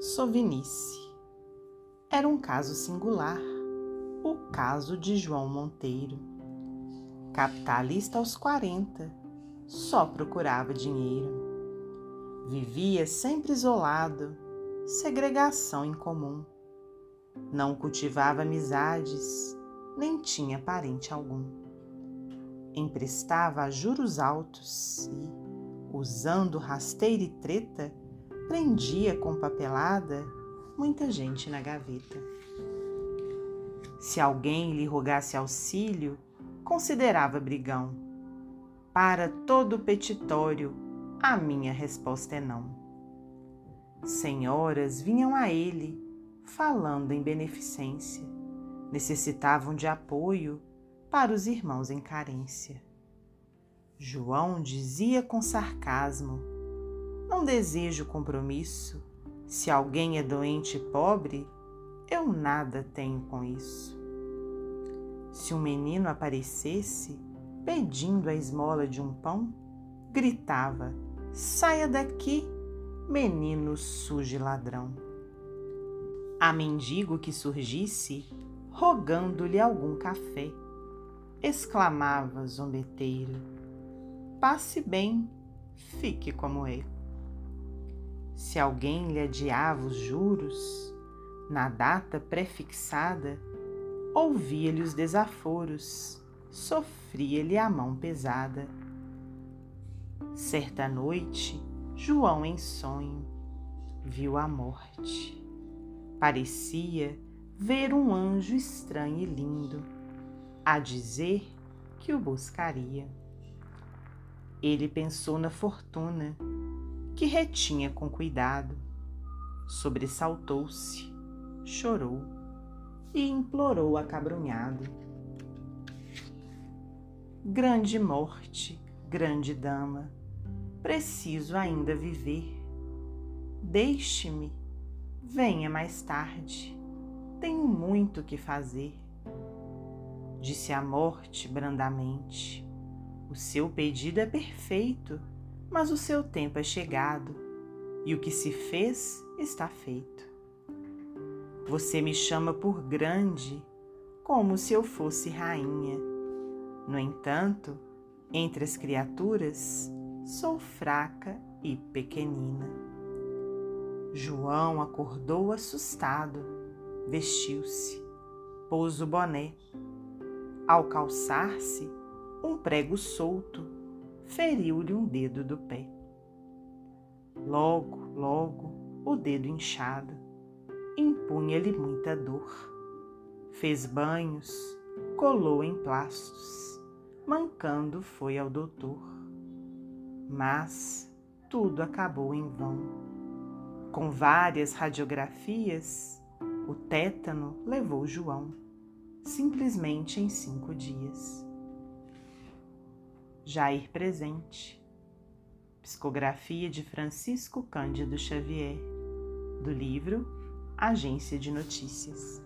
Sovinice. Era um caso singular, o caso de João Monteiro. Capitalista aos 40, só procurava dinheiro. Vivia sempre isolado, segregação em comum. Não cultivava amizades, nem tinha parente algum. Emprestava a juros altos e, usando rasteira e treta, prendia com papelada muita gente na gaveta. Se alguém lhe rogasse auxílio, considerava brigão. Para todo petitório, a minha resposta é não. Senhoras vinham a ele, falando em beneficência, necessitavam de apoio para os irmãos em carência. João dizia com sarcasmo: não desejo compromisso. Se alguém é doente e pobre, eu nada tenho com isso. Se um menino aparecesse pedindo a esmola de um pão, gritava: Saia daqui, menino sujo e ladrão. A mendigo que surgisse, rogando-lhe algum café, exclamava zombeteiro: Passe bem, fique como é. Se alguém lhe adiava os juros, na data prefixada, ouvia-lhe os desaforos, sofria-lhe a mão pesada. Certa noite, João em sonho viu a morte. Parecia ver um anjo estranho e lindo, a dizer que o buscaria. Ele pensou na fortuna que retinha com cuidado. Sobressaltou-se, chorou e implorou acabrunhado. Grande morte, grande dama, preciso ainda viver. Deixe-me, venha mais tarde, tenho muito que fazer. Disse a morte brandamente: O seu pedido é perfeito mas o seu tempo é chegado e o que se fez está feito. Você me chama por grande, como se eu fosse rainha. No entanto, entre as criaturas, sou fraca e pequenina. João acordou assustado, vestiu-se, pôs o boné. Ao calçar-se, um prego solto feriu-lhe um dedo do pé. Logo, logo, o dedo inchado impunha-lhe muita dor. Fez banhos, colou em plastos, mancando foi ao doutor. Mas tudo acabou em vão. Com várias radiografias, o tétano levou João, simplesmente em cinco dias. Jair Presente. Psicografia de Francisco Cândido Xavier, do livro Agência de Notícias.